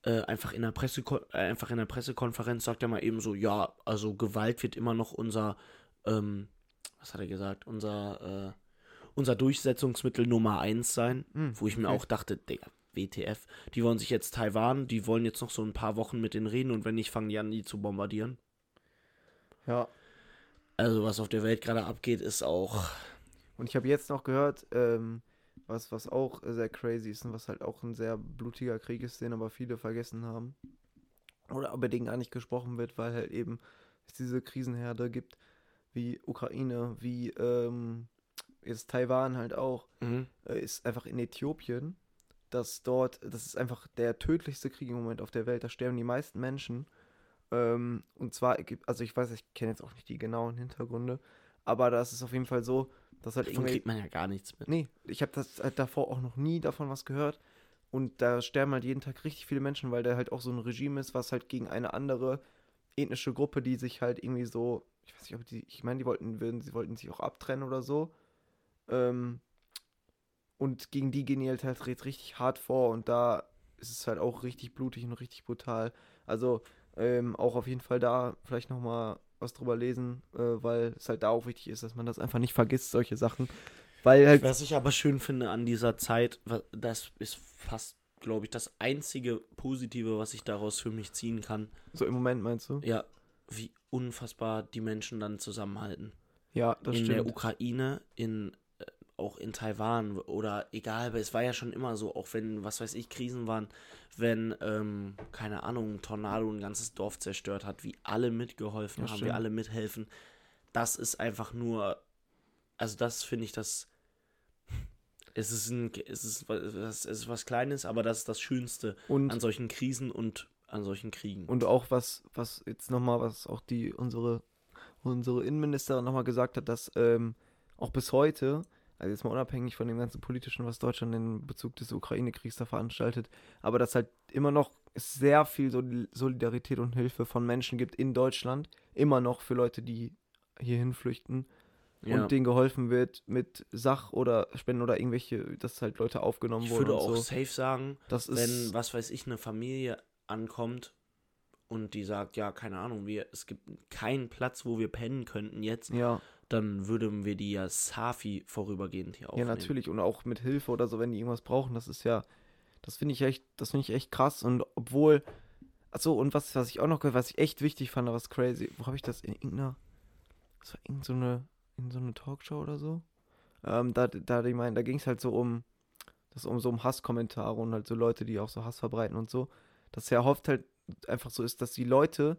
S2: äh, einfach, in der Presseko äh, einfach in der Pressekonferenz sagt er mal eben so, ja, also Gewalt wird immer noch unser, ähm, was hat er gesagt, unser, äh, unser Durchsetzungsmittel Nummer eins sein.
S1: Hm,
S2: Wo ich mir
S1: okay.
S2: auch dachte, Digga, WTF, die wollen sich jetzt Taiwan, die wollen jetzt noch so ein paar Wochen mit denen reden und wenn nicht, fangen die an, die zu bombardieren.
S1: Ja.
S2: Also was auf der Welt gerade abgeht, ist auch.
S1: Und ich habe jetzt noch gehört, ähm, was, was auch sehr crazy ist und was halt auch ein sehr blutiger Krieg ist, den aber viele vergessen haben. Oder über den gar nicht gesprochen wird, weil halt eben es diese Krisenherde gibt, wie Ukraine, wie ähm, jetzt Taiwan halt auch,
S2: Mhm.
S1: äh, ist einfach in Äthiopien, dass dort, das ist einfach der tödlichste Krieg im Moment auf der Welt, da sterben die meisten Menschen. Ähm, und zwar, also ich weiß, ich kenne jetzt auch nicht die genauen Hintergründe, aber das ist auf jeden Fall so, dass halt
S2: Davon
S1: irgendwie
S2: kriegt man ja gar nichts mit.
S1: Nee, ich habe das halt davor auch noch nie davon was gehört. Und da sterben halt jeden Tag richtig viele Menschen, weil der halt auch so ein Regime ist, was halt gegen eine andere ethnische Gruppe, die sich halt irgendwie so, ich weiß nicht, ob die, ich meine, die wollten, würden, sie wollten sich auch abtrennen oder so. Ähm, und gegen die gehen die halt, halt ri- richtig hart vor und da ist es halt auch richtig blutig und richtig brutal. Also ähm, auch auf jeden Fall da vielleicht nochmal was drüber lesen, äh, weil es halt da auch wichtig ist, dass man das einfach nicht vergisst, solche Sachen. Weil halt
S2: Was ich aber schön finde an dieser Zeit, das ist fast, glaube ich, das einzige Positive, was ich daraus für mich ziehen kann.
S1: So im Moment meinst du?
S2: Ja, wie unfassbar die Menschen dann zusammenhalten.
S1: Ja, das
S2: in der
S1: stimmt.
S2: Ukraine, in auch in Taiwan oder egal, weil es war ja schon immer so, auch wenn, was weiß ich, Krisen waren, wenn, ähm, keine Ahnung, ein Tornado ein ganzes Dorf zerstört hat, wie alle mitgeholfen
S1: Ja,
S2: haben,
S1: stimmt.
S2: wir alle mithelfen. Das ist einfach nur, also das finde ich das, es ist ein, es ist, was- es ist was Kleines, aber das ist das Schönste an
S1: Und,
S2: solchen Krisen und an solchen Kriegen.
S1: und auch was, was jetzt nochmal, was auch die, unsere, unsere Innenministerin nochmal gesagt hat, dass ähm, auch bis heute, also jetzt mal unabhängig von dem ganzen politischen, was Deutschland in Bezug des Ukraine-Kriegs da veranstaltet, aber dass halt immer noch sehr viel Sol- Solidarität und Hilfe von Menschen gibt in Deutschland, immer noch für Leute, die hierhin flüchten
S2: ja.
S1: und denen geholfen wird mit Sach- oder Spenden oder irgendwelche, dass halt Leute aufgenommen
S2: ich
S1: wurden
S2: würde
S1: und
S2: auch
S1: so.
S2: safe sagen,
S1: Das
S2: wenn, was weiß ich, eine Familie ankommt und die sagt, ja, keine Ahnung, wir, es gibt keinen Platz, wo wir pennen könnten jetzt,
S1: ja,
S2: dann würden wir die ja Safi vorübergehend hier
S1: Ja,
S2: aufnehmen.
S1: natürlich. Und auch mit Hilfe oder so, wenn die irgendwas brauchen, das ist ja, das finde ich echt, das finde ich echt krass. Und obwohl, achso, und was, was ich auch noch gehört, was ich echt wichtig fand, was crazy, wo habe ich das in irgendeiner, das war irgend so eine, in so eine Talkshow oder so? Ähm, da, da, die meinen, da ging es halt so um, das um so um Hasskommentare und halt so Leute, die auch so Hass verbreiten und so. Dass ja oft halt einfach so ist, dass die Leute,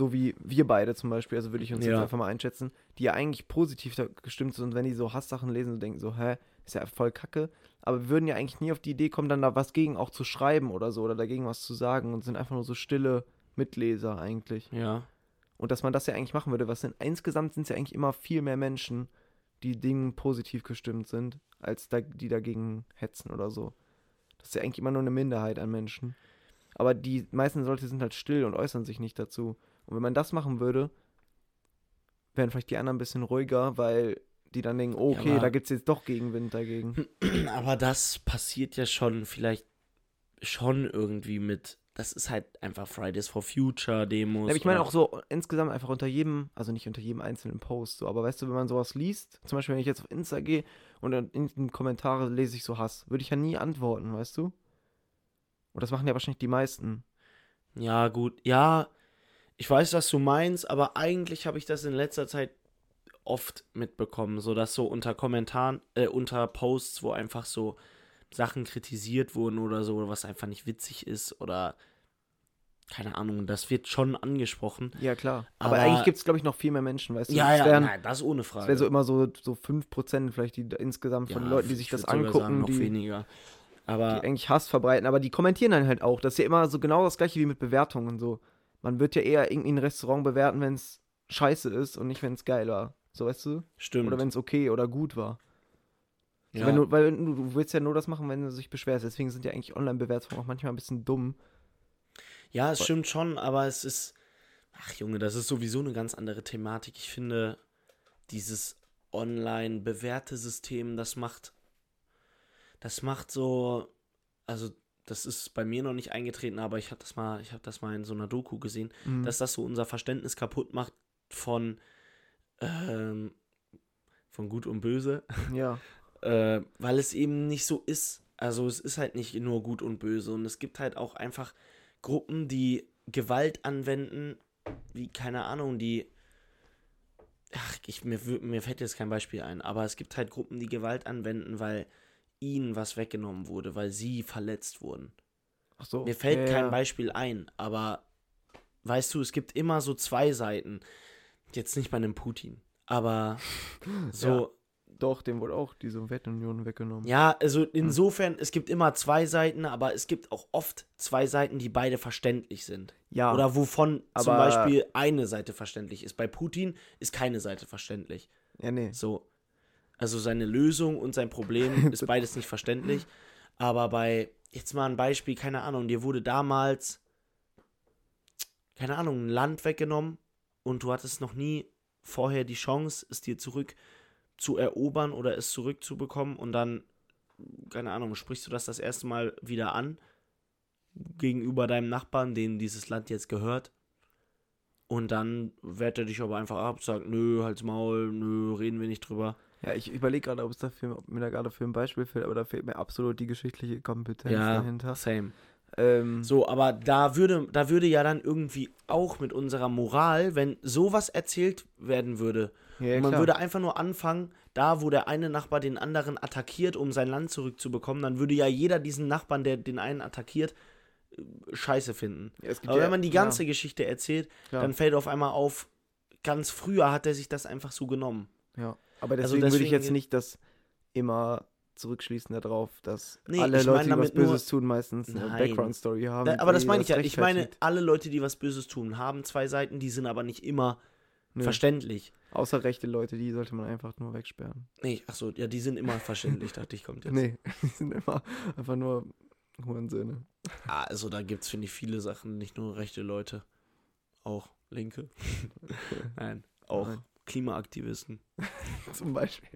S1: so wie wir beide zum Beispiel, also würde ich uns
S2: Ja.
S1: jetzt einfach mal einschätzen, die ja eigentlich positiv gestimmt sind und wenn die so Hasssachen lesen und denken so, hä, ist ja voll kacke, aber wir würden ja eigentlich nie auf die Idee kommen, dann da was gegen auch zu schreiben oder so oder dagegen was zu sagen und sind einfach nur so stille Mitleser eigentlich.
S2: Ja.
S1: Und dass man das ja eigentlich machen würde, was denn insgesamt sind es ja eigentlich immer viel mehr Menschen, die Dingen positiv gestimmt sind, als da, die dagegen hetzen oder so. Das ist ja eigentlich immer nur eine Minderheit an Menschen. Aber die meisten Leute sind halt still und äußern sich nicht dazu. Und wenn man das machen würde, wären vielleicht die anderen ein bisschen ruhiger, weil die dann denken, oh,
S2: Ja,
S1: okay,
S2: aber-
S1: da gibt es jetzt doch Gegenwind dagegen.
S2: Aber das passiert ja schon vielleicht schon irgendwie mit das ist halt einfach Fridays for Future Demos.
S1: Ja, ich meine auch so insgesamt einfach unter jedem, also nicht unter jedem einzelnen Post, so, aber weißt du, wenn man sowas liest, zum Beispiel wenn ich jetzt auf Insta gehe und dann in den Kommentaren lese ich so Hass, würde ich ja nie antworten, weißt du? Und das machen ja wahrscheinlich die meisten.
S2: Ja, gut. Ja, ich weiß, was du meinst, aber eigentlich habe ich das in letzter Zeit oft mitbekommen, so dass so unter Kommentaren, äh, unter Posts, wo einfach so Sachen kritisiert wurden oder so, was einfach nicht witzig ist oder keine Ahnung, das wird schon angesprochen.
S1: Ja, klar. Aber,
S2: Aber-
S1: eigentlich gibt es, glaube ich, noch viel mehr Menschen, weißt du?
S2: Ja,
S1: es
S2: ja,
S1: wären,
S2: nein, das ohne
S1: es
S2: Frage.
S1: wäre so immer so, so 5% vielleicht die insgesamt von
S2: Ja,
S1: Leuten, die sich
S2: ich
S1: das angucken,
S2: sagen, noch
S1: die, die
S2: weniger. Aber
S1: eigentlich Hass verbreiten, aber die kommentieren dann halt auch. Das ist ja immer so genau das gleiche wie mit Bewertungen so. Man wird ja eher irgendwie ein Restaurant bewerten, wenn es scheiße ist und nicht, wenn es geil war. So, weißt du?
S2: stimmt.
S1: Oder wenn es okay oder gut war.
S2: Ja.
S1: wenn du, weil du, du willst ja nur das machen, wenn du dich beschwerst. Deswegen sind ja eigentlich Online-Bewertungen auch manchmal ein bisschen dumm.
S2: Ja, es stimmt schon, aber es ist. Ach Junge, das ist sowieso eine ganz andere Thematik. Ich finde, dieses Online-Bewährte-System, das macht. Das macht so. Also, das ist bei mir noch nicht eingetreten, aber ich habe das mal, ich habe das mal in so einer Doku gesehen,
S1: Mhm.
S2: dass das so unser Verständnis kaputt macht von. Ähm, von Gut und Böse.
S1: ja.
S2: äh, weil es eben nicht so ist. Also es ist halt nicht nur gut und böse und es gibt halt auch einfach Gruppen, die Gewalt anwenden, wie keine Ahnung, die ach, ich, mir, mir fällt jetzt kein Beispiel ein, aber es gibt halt Gruppen, die Gewalt anwenden, weil ihnen was weggenommen wurde, weil sie verletzt wurden.
S1: Ach so.
S2: Mir fällt
S1: ja,
S2: kein
S1: ja.
S2: Beispiel ein, aber weißt du, es gibt immer so zwei Seiten. Jetzt nicht bei einem Putin, aber so
S1: Doch, dem wurde auch diese Sowjetunion weggenommen.
S2: Ja, also insofern, es gibt immer zwei Seiten, aber es gibt auch oft zwei Seiten, die beide verständlich sind.
S1: Ja.
S2: Oder wovon zum Beispiel eine Seite verständlich ist. Bei Putin ist keine Seite verständlich.
S1: ja, nee.
S2: So. Also seine Lösung und sein Problem ist beides nicht verständlich. Aber bei, jetzt mal ein Beispiel, keine Ahnung, dir wurde damals, keine Ahnung, ein Land weggenommen und du hattest noch nie vorher die Chance, es dir zurück zu erobern oder es zurückzubekommen und dann, keine Ahnung, sprichst du das das erste Mal wieder an gegenüber deinem Nachbarn, dem dieses Land jetzt gehört. Und dann wehrt er dich aber einfach ab, sagt, nö, halt's Maul, nö, reden wir nicht drüber.
S1: Ja, ich überlege gerade, ob es dafür, ob mir da gerade für ein Beispiel fällt, aber da fehlt mir absolut die geschichtliche Kompetenz
S2: Ja,
S1: dahinter.
S2: same.
S1: Ähm,
S2: So, aber da würde, da würde ja dann irgendwie auch mit unserer Moral, wenn sowas erzählt werden würde,
S1: ja,
S2: und man
S1: klar.
S2: würde einfach nur anfangen, da wo der eine Nachbar den anderen attackiert, um sein Land zurückzubekommen, dann würde ja jeder diesen Nachbarn, der den einen attackiert, äh, scheiße finden.
S1: Ja,
S2: Aber
S1: ja-
S2: wenn man die ganze Geschichte erzählt, dann fällt auf einmal auf, ganz früher hat er sich das einfach so genommen.
S1: Ja, aber
S2: Also
S1: deswegen, würde ich
S2: deswegen-
S1: jetzt nicht das immer zurückschließen darauf, dass
S2: Nee,
S1: alle Leute, die was Böses tun, meistens eine
S2: Nein.
S1: Background-Story haben.
S2: Da, aber das meine ich ja. Ich meine, alle Leute, die was Böses tun, haben zwei Seiten, die sind aber nicht immer
S1: Nö.
S2: verständlich.
S1: Außer rechte Leute, die sollte man einfach nur wegsperren.
S2: Nee, achso, ja, die sind immer verständlich, dachte ich, kommt jetzt.
S1: Nee, die sind immer einfach nur Hurensöhne.
S2: Ah, also da gibt es, finde ich, viele Sachen, nicht nur rechte Leute. Auch Linke. Nein, auch
S1: Nein.
S2: Klimaaktivisten.
S1: Zum Beispiel.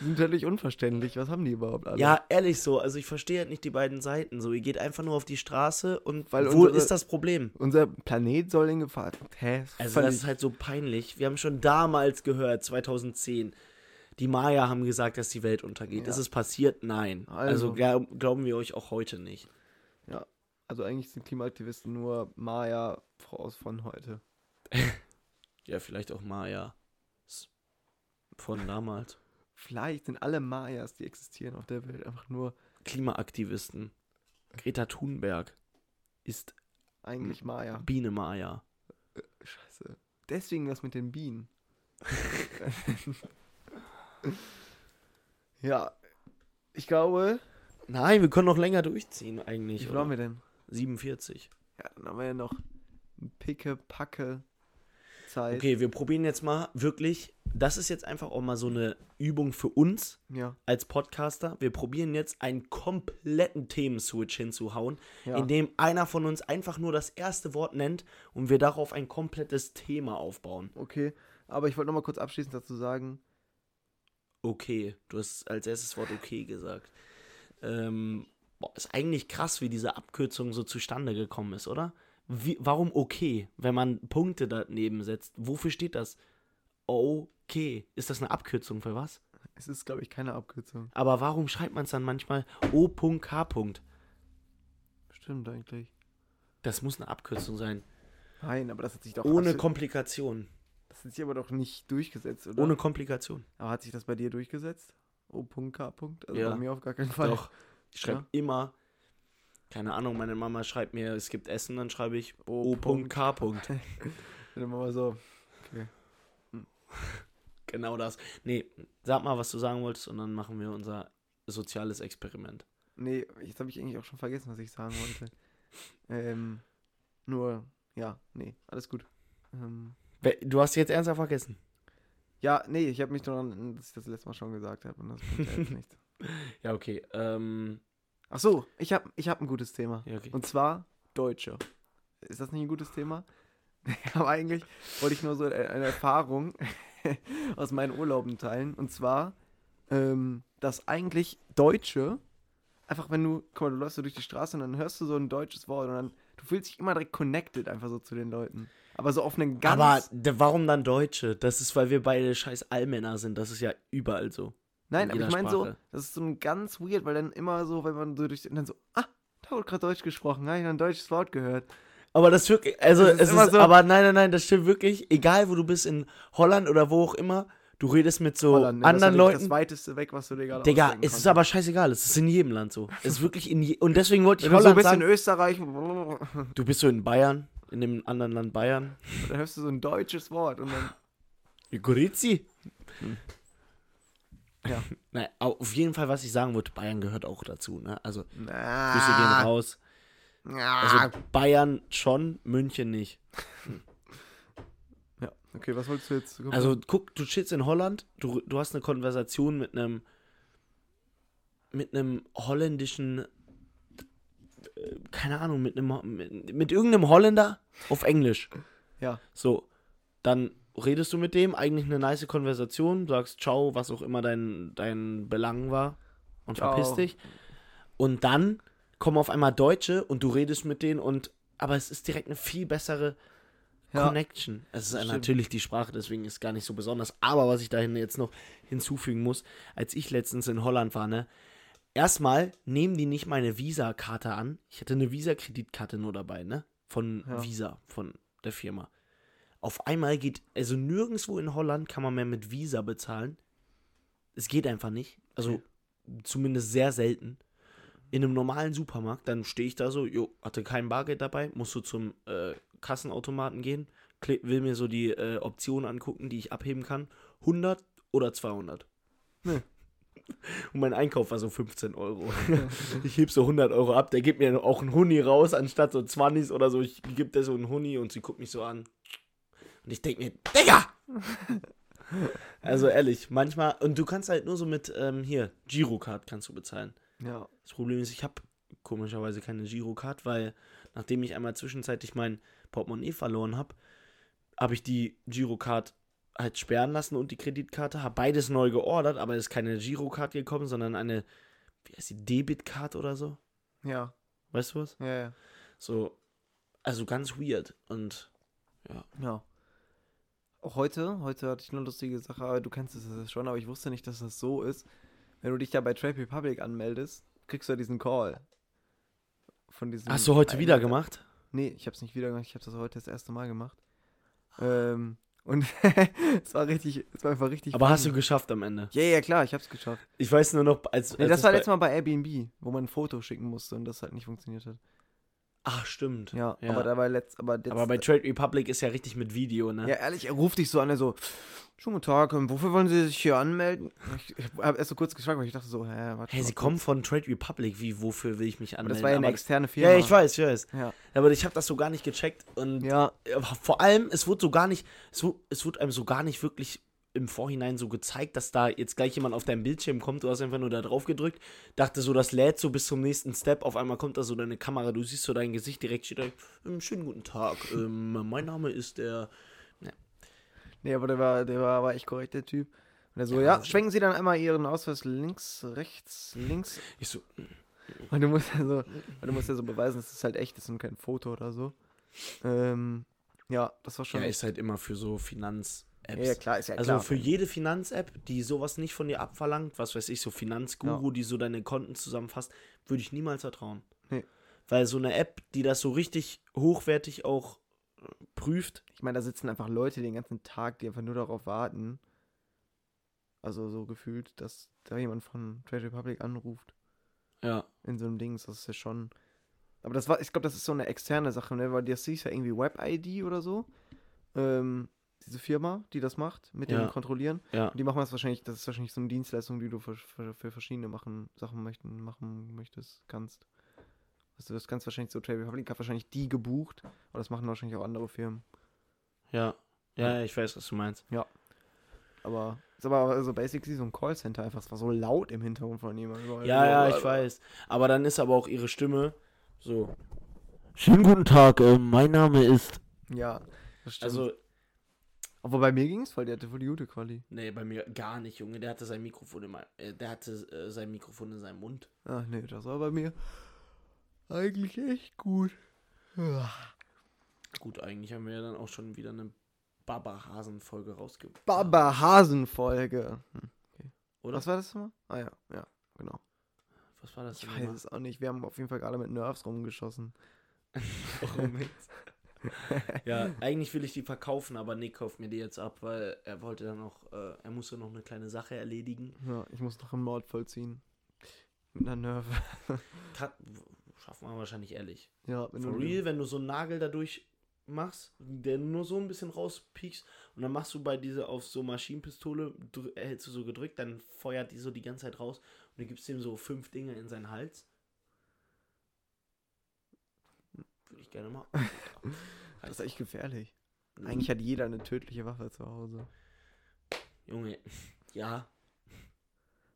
S1: Die sind völlig unverständlich. Was haben die überhaupt alle?
S2: Ja, ehrlich so, also ich verstehe halt nicht die beiden Seiten. So, ihr geht einfach nur auf die Straße und
S1: Weil
S2: wo
S1: unsere-
S2: ist das Problem?
S1: Unser Planet soll in Gefahr. Hä?
S2: Also das ist halt so peinlich. Wir haben schon damals gehört, 2010, die Maya haben gesagt, dass die Welt untergeht.
S1: Ja.
S2: Ist es passiert? Nein. Also,
S1: Also.
S2: glaub, glauben wir euch auch heute nicht.
S1: ja. Also eigentlich sind Klimaaktivisten nur Maya aus von heute.
S2: Ja, vielleicht auch Maya. Von damals.
S1: Vielleicht sind alle Mayas, die existieren auf der Welt, einfach nur
S2: Klimaaktivisten. Greta Thunberg ist
S1: eigentlich Maya.
S2: Biene Maya.
S1: Scheiße. Deswegen was mit den Bienen. ja. Ich glaube.
S2: Nein, wir können noch länger durchziehen
S1: Wie
S2: eigentlich.
S1: viel
S2: oder?
S1: haben wir denn?
S2: 47.
S1: Ja, dann haben wir ja noch ein Picke, Packe Zeit.
S2: Okay, wir probieren jetzt mal wirklich. Das ist jetzt einfach auch mal so eine Übung für uns
S1: Ja.
S2: als Podcaster. Wir probieren jetzt einen kompletten Themenswitch hinzuhauen,
S1: Ja.
S2: indem einer von uns einfach nur das erste Wort nennt und wir darauf ein komplettes Thema aufbauen.
S1: Okay. Aber ich wollte noch mal kurz abschließend dazu sagen,
S2: Okay, du hast als erstes Wort okay gesagt. Ähm, boah, ist eigentlich krass, wie diese Abkürzung so zustande gekommen ist, oder? Wie, warum okay, wenn man Punkte daneben setzt? Wofür steht das? Okay. Ist das eine Abkürzung für was?
S1: Es ist, glaube ich, keine Abkürzung.
S2: Aber warum schreibt man es dann manchmal O.K.
S1: Stimmt eigentlich.
S2: Das muss eine Abkürzung sein.
S1: Nein, aber das hat sich doch.
S2: Ohne Komplikation.
S1: Das hat sich aber doch nicht durchgesetzt, oder?
S2: Ohne Komplikation.
S1: aber hat sich das bei dir durchgesetzt? O.K. Also
S2: Ja.
S1: bei mir auf gar keinen Fall.
S2: Doch. Ich schreibe
S1: Ja.
S2: immer, keine Ahnung, meine Mama schreibt mir, es gibt Essen, dann schreibe ich. O.K.
S1: Machen wir so.
S2: Genau das. Nee, sag mal, was du sagen wolltest und dann machen wir unser soziales Experiment.
S1: Nee, jetzt habe ich eigentlich auch schon vergessen, was ich sagen wollte. ähm, nur, ja, nee, alles gut. Ähm,
S2: Du hast jetzt ernsthaft vergessen.
S1: ja, nee, ich habe mich daran, dass ich das letzte Mal schon gesagt habe und das bringt ja jetzt nichts.
S2: Ja, okay. Ähm,
S1: Ach so, ich habe ich hab ein gutes Thema.
S2: ja, okay.
S1: Und zwar Deutsche. Ist das nicht ein gutes Thema? Aber eigentlich wollte ich nur so eine Erfahrung aus meinen Urlauben teilen. Und zwar, ähm, dass eigentlich Deutsche, einfach wenn du, guck mal, du läufst so durch die Straße und dann hörst du so ein deutsches Wort und dann, du fühlst dich immer direkt connected einfach so zu den Leuten. Aber so auf einen ganz...
S2: Aber warum dann Deutsche? Das ist, weil wir beide scheiß Allmänner sind. Das ist ja überall so.
S1: Nein,
S2: in
S1: aber ich meine so, das ist so ein ganz weird, weil dann immer so, wenn man so durch, dann so, ah, da wurde gerade Deutsch gesprochen, habe ich ein deutsches Wort gehört.
S2: Aber das wirklich, also
S1: Das ist
S2: es
S1: immer
S2: ist,
S1: so-
S2: aber nein, nein, nein, das stimmt wirklich. Egal, wo du bist, in Holland oder wo auch immer, du redest mit so
S1: Holland, ne? Das
S2: anderen
S1: wirklich
S2: Leuten.
S1: Das weiteste weg, was du dir gerade
S2: Digga, es ist
S1: konntest.
S2: aber scheißegal. Es ist in jedem Land so. Es ist wirklich in je und deswegen wollte ich
S1: Wenn du so
S2: Holland
S1: bisschen
S2: sagen.
S1: Österreich,
S2: Du bist so in Bayern, in dem anderen Land Bayern.
S1: da hörst du so ein deutsches Wort und dann.
S2: Grüezi.
S1: Ja.
S2: Nein, au- auf jeden Fall, was ich sagen wollte, Bayern gehört auch dazu, ne? Also, Grüße gehen
S1: Na,
S2: raus.
S1: na.
S2: Also, Bayern schon, München nicht.
S1: ja, okay, was wolltest du jetzt?
S2: Also, guck, du chillst in Holland, du, du hast eine Konversation mit einem mit einem holländischen äh, keine Ahnung, mit einem mit, mit irgendeinem Holländer auf Englisch.
S1: ja,
S2: So, dann redest du mit dem, eigentlich eine nice Konversation, sagst ciao, was auch immer dein, dein Belang war und
S1: Ciao.
S2: verpiss dich. Und dann kommen auf einmal Deutsche und du redest mit denen und aber es ist direkt eine viel bessere
S1: Ja.
S2: Connection. Es ist
S1: Stimmt.
S2: natürlich die Sprache, deswegen ist gar nicht so besonders. Aber was ich dahin jetzt noch hinzufügen muss, als ich letztens in Holland war, ne, erstmal nehmen die nicht meine Visa-Karte an. Ich hatte eine Visa-Kreditkarte nur dabei, ne? Von
S1: Ja.
S2: Visa, von der Firma. Auf einmal geht, also nirgendwo in Holland kann man mehr mit Visa bezahlen. Es geht einfach nicht. Also zumindest sehr selten. In einem normalen Supermarkt, dann stehe ich da so, jo, hatte kein Bargeld dabei, musst du zum äh, Kassenautomaten gehen, will mir so die äh, Optionen angucken, die ich abheben kann. 100 oder 200.
S1: Nee.
S2: Und mein Einkauf war so 15 Euro. ich heb so 100 Euro ab, der gibt mir auch einen Huni raus, anstatt so 20 oder so. Ich gebe der so einen Huni und sie guckt mich so an. Und ich denke mir, Digga! also ehrlich, manchmal, und du kannst halt nur so mit, ähm, hier, Girocard kannst du bezahlen.
S1: ja,
S2: Das Problem ist, ich habe komischerweise keine Girocard, weil nachdem ich einmal zwischenzeitlich mein Portemonnaie verloren habe, habe ich die Girocard halt sperren lassen und die Kreditkarte, habe beides neu geordert, aber es ist keine Girocard gekommen, sondern eine, wie heißt die, Debitkarte oder so.
S1: ja,
S2: Weißt du was?
S1: ja, ja.
S2: So, also ganz weird und ja.
S1: Ja. Heute, heute hatte ich eine lustige Sache, aber du kennst es schon, aber ich wusste nicht, dass das so ist. Wenn du dich da bei Trade Republic anmeldest, kriegst du ja diesen Call. Von diesem
S2: Hast du heute
S1: einen-
S2: wieder gemacht?
S1: Nee, ich habe es nicht wieder gemacht, ich habe das heute das erste Mal gemacht. Ähm, und es war richtig, es war einfach richtig.
S2: Aber hast du geschafft am Ende?
S1: Ja, ja, klar, ich hab's geschafft.
S2: Ich weiß nur noch, als.
S1: Nee,
S2: als
S1: das
S2: es
S1: war letztes Mal bei Airbnb, wo man ein Foto schicken musste und das halt nicht funktioniert hat.
S2: Ach, stimmt.
S1: Ja,
S2: Ja.
S1: aber da war letzt, aber jetzt,
S2: Aber bei Trade Republic ist ja richtig mit Video, ne?
S1: Ja, ehrlich, er ruft dich so an, er so, schönen guten Tag, ähm, wofür wollen Sie sich hier anmelden? Ich, ich habe erst so kurz gefragt, weil ich dachte so, hä, warte
S2: Hey, sie kommen von Trade Republic. Wie, wofür will ich mich
S1: Aber
S2: anmelden?
S1: das war ja eine
S2: Aber-
S1: externe Firma.
S2: ja, ich weiß, ich weiß.
S1: Ja,
S2: Aber ich habe das so gar nicht gecheckt. Und
S1: ja,
S2: aber vor allem, es wurde so gar nicht, es wurde, es wurde einem so gar nicht wirklich im Vorhinein so gezeigt, dass da jetzt gleich jemand auf deinem Bildschirm kommt. Du hast einfach nur da drauf gedrückt, dachte so, das lädt so bis zum nächsten Step. Auf einmal kommt da so deine Kamera, du siehst so dein Gesicht direkt, steht da, ähm, schönen guten Tag, ähm, mein Name ist der.
S1: nee, aber der war, der war, war echt korrekt, der Typ. Und er so,
S2: Ja,
S1: ja,
S2: also-
S1: schwenken Sie dann einmal Ihren Ausweis links, rechts, links.
S2: Ich so,
S1: Weil du musst ja so, du musst ja so beweisen, dass es halt echt ist und kein Foto oder so. Ähm, ja, das war schon
S2: Ja,
S1: echt.
S2: ist halt immer für so Finanz-Apps.
S1: Ja, ja, klar, ist ja
S2: also
S1: klar.
S2: für jede Finanz-App, die sowas nicht von dir abverlangt, was weiß ich, so Finanzguru,
S1: Ja.
S2: die so deine Konten zusammenfasst, würde ich niemals vertrauen.
S1: Nee.
S2: Weil so eine App, die das so richtig hochwertig auch äh, prüft,
S1: Ich meine, da sitzen einfach Leute den ganzen Tag, die einfach nur darauf warten. Also so gefühlt, dass da jemand von Trade Republic anruft
S2: ja,
S1: in so einem Dings. Das ist ja schon. Aber das war, ich glaube, das ist so eine externe Sache, ne? Weil das hieß ja irgendwie Web-ID oder so. Ähm, diese Firma, die das macht, mit
S2: Ja.
S1: dem Kontrollieren.
S2: ja.
S1: Und die machen das wahrscheinlich, das ist wahrscheinlich so eine Dienstleistung, die du für, für, für verschiedene machen, Sachen möchten, machen möchtest, kannst. Also das kannst wahrscheinlich so, Trade Republic hat wahrscheinlich die gebucht, aber das machen wahrscheinlich auch andere Firmen.
S2: Ja. Ja, ich weiß, was du meinst.
S1: Aber ist aber also basically so ein Callcenter einfach. Es war so laut im Hintergrund von jemandem.
S2: Ja, ja, ich weiß. Aber dann ist aber auch ihre Stimme so. Schönen guten Tag, äh, mein Name ist.
S1: Ja, das stimmt.
S2: Also,
S1: aber bei mir ging es voll, der hatte voll die gute Quali.
S2: nee, bei mir gar nicht, Junge. Der hatte sein Mikrofon in meinem, äh, der hatte äh, sein Mikrofon in seinem Mund.
S1: Ach nee, das war bei mir eigentlich echt gut. Ja.
S2: Gut, eigentlich haben wir ja dann auch schon wieder eine Baba-Hasen-Folge rausgebracht.
S1: Baba Hasen-Folge. Hm,
S2: Oder?
S1: Was war das nochmal? Ah ja, ja, genau.
S2: Was war das
S1: Ich weiß es auch nicht. Wir haben auf jeden Fall gerade mit Nerves rumgeschossen.
S2: Warum jetzt? ja, eigentlich will ich die verkaufen, aber Nick kauft mir die jetzt ab, weil er wollte dann noch, äh, er musste noch eine kleine Sache erledigen.
S1: Ja, ich muss noch einen Mord vollziehen. Mit einer Nerve.
S2: Schaffen wir wahrscheinlich ehrlich.
S1: Ja, wenn
S2: For
S1: du
S2: real, wenn du so einen Nagel dadurch machst, der nur so ein bisschen rauspiekst und dann machst du bei dieser auf so Maschinenpistole, hältst du so gedrückt, dann feuert die so die ganze Zeit raus und du gibst ihm so fünf Dinge in seinen Hals. Würde ich gerne mal.
S1: Das ist echt gefährlich.
S2: Mhm.
S1: Eigentlich hat jeder eine tödliche Waffe zu Hause.
S2: Junge, ja,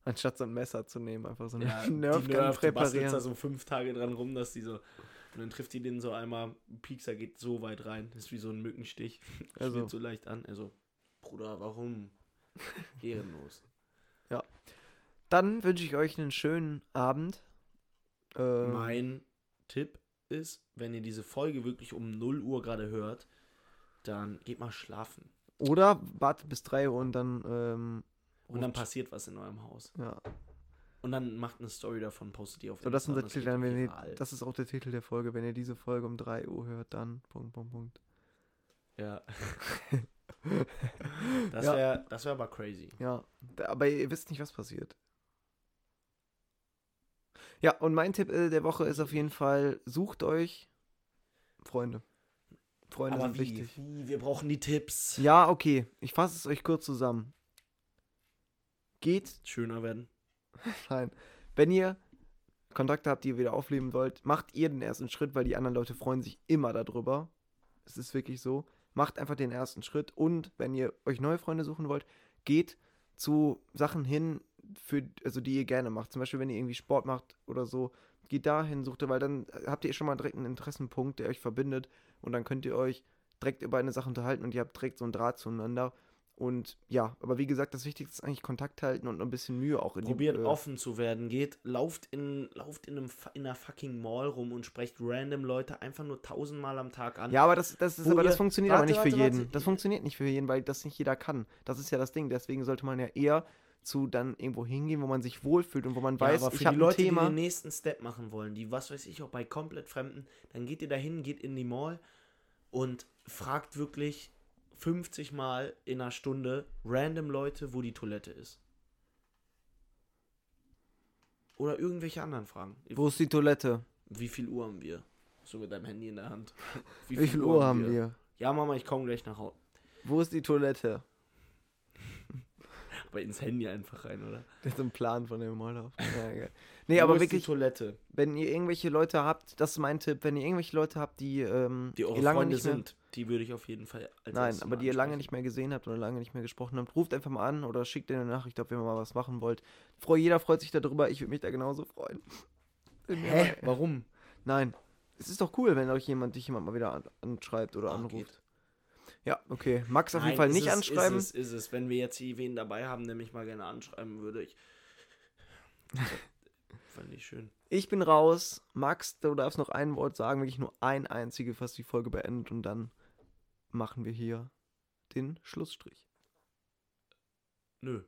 S1: Anstatt so ein Messer zu nehmen, einfach so eine
S2: ja
S1: Nerfgun
S2: Nerf, du
S1: präparieren.
S2: da so fünf Tage dran rum, dass die so, und dann trifft die den so einmal, ein Piekser geht so weit rein, ist wie so ein Mückenstich,
S1: Also.
S2: spielt so leicht an, also, Bruder, warum? Ehrenlos.
S1: Dann wünsche ich euch einen schönen Abend. Ähm,
S2: Mein Tipp ist, wenn ihr diese Folge wirklich um 0 Uhr gerade hört, dann geht mal schlafen.
S1: Oder wartet bis 3 Uhr und dann. Ähm,
S2: Und dann passiert was in eurem Haus.
S1: Ja.
S2: Und dann macht eine Story davon, postet die auf
S1: So, das, ist unser Titel, dann, wenn ihr, das ist auch der Titel der Folge. Wenn ihr diese Folge um 3 Uhr hört, dann. Punkt, Punkt, Punkt.
S2: Ja. das
S1: Ja.
S2: wäre das wär aber crazy.
S1: Ja, aber ihr wisst nicht, was passiert. Ja, und mein Tipp äh, der Woche ist auf jeden Fall: sucht euch Freunde. Freunde
S2: aber
S1: sind
S2: wie?
S1: wichtig.
S2: wie? Wir brauchen die Tipps.
S1: Ja, okay. Ich fasse es euch kurz zusammen. Geht
S2: Schöner werden.
S1: Nein. Wenn ihr Kontakte habt, die ihr wieder aufleben wollt, macht ihr den ersten Schritt, weil die anderen Leute freuen sich immer darüber. Es ist wirklich so. Macht einfach den ersten Schritt und wenn ihr euch neue Freunde suchen wollt, geht zu Sachen hin, für, also die ihr gerne macht. Zum Beispiel, wenn ihr irgendwie Sport macht oder so, geht dahin, sucht ihr, weil dann habt ihr schon mal direkt einen Interessenpunkt, der euch verbindet und dann könnt ihr euch direkt über eine Sache unterhalten und ihr habt direkt so einen Draht zueinander. Und ja, aber wie gesagt, das Wichtigste ist eigentlich Kontakt halten und ein bisschen Mühe auch in
S2: Probiert
S1: die, äh,
S2: offen zu werden. Geht, lauft in, lauft in, einem, in einer fucking Mall rum und sprecht random Leute einfach nur tausendmal am Tag an.
S1: Ja, aber das, das ist aber das
S2: ihr-
S1: funktioniert
S2: warte,
S1: aber nicht für
S2: warte,
S1: jeden.
S2: warte.
S1: Das funktioniert nicht für jeden, weil das nicht jeder kann. Das ist ja das Ding. Deswegen sollte man ja eher zu dann irgendwo hingehen, wo man sich wohlfühlt und wo man
S2: Ja,
S1: weiß,
S2: aber für
S1: ich habe
S2: Leute,
S1: Thema.
S2: die den nächsten Step machen wollen, die was weiß ich auch bei komplett Fremden, dann geht ihr dahin, geht in die Mall und fragt wirklich 50 Mal in einer Stunde random Leute, wo die Toilette ist. Oder irgendwelche anderen Fragen.
S1: Wo ist die Toilette?
S2: Wie viel Uhr haben wir? So mit deinem Handy in der Hand.
S1: Wie, viel Uhr haben wir?
S2: Ja, Mama, ich komme gleich nach Hause.
S1: Wo ist die Toilette?
S2: Aber ins Handy einfach rein, oder?
S1: Das ist ein Plan von dem Moloch. Ja, geil. nee, aber wirklich,
S2: Die Toilette,
S1: wenn ihr irgendwelche Leute habt, das ist mein Tipp, wenn ihr irgendwelche Leute habt, die, ähm,
S2: die eure
S1: lange
S2: Freunde
S1: nicht mehr,
S2: sind, die würde ich auf jeden Fall als
S1: Nein, aber die ihr lange nicht mehr gesehen habt oder lange nicht mehr gesprochen habt, ruft einfach mal an oder schickt eine Nachricht, ob ihr mal was machen wollt. Freu, jeder freut sich darüber, ich würde mich da genauso freuen.
S2: Hä? Warum?
S1: Nein. Es ist doch cool, wenn euch jemand dich jemand mal wieder an, anschreibt oder anruft. Ja, okay. Max auf
S2: Nein,
S1: jeden
S2: Fall
S1: nicht
S2: es,
S1: anschreiben.
S2: Ist es, ist es. Wenn wir jetzt hier wen dabei haben, der mich mal gerne anschreiben würde, ich. Fand ich schön.
S1: Ich bin raus. Max, du darfst noch ein Wort sagen, wirklich nur ein einziges, was die Folge beendet und dann machen wir hier den Schlussstrich.
S2: Nö.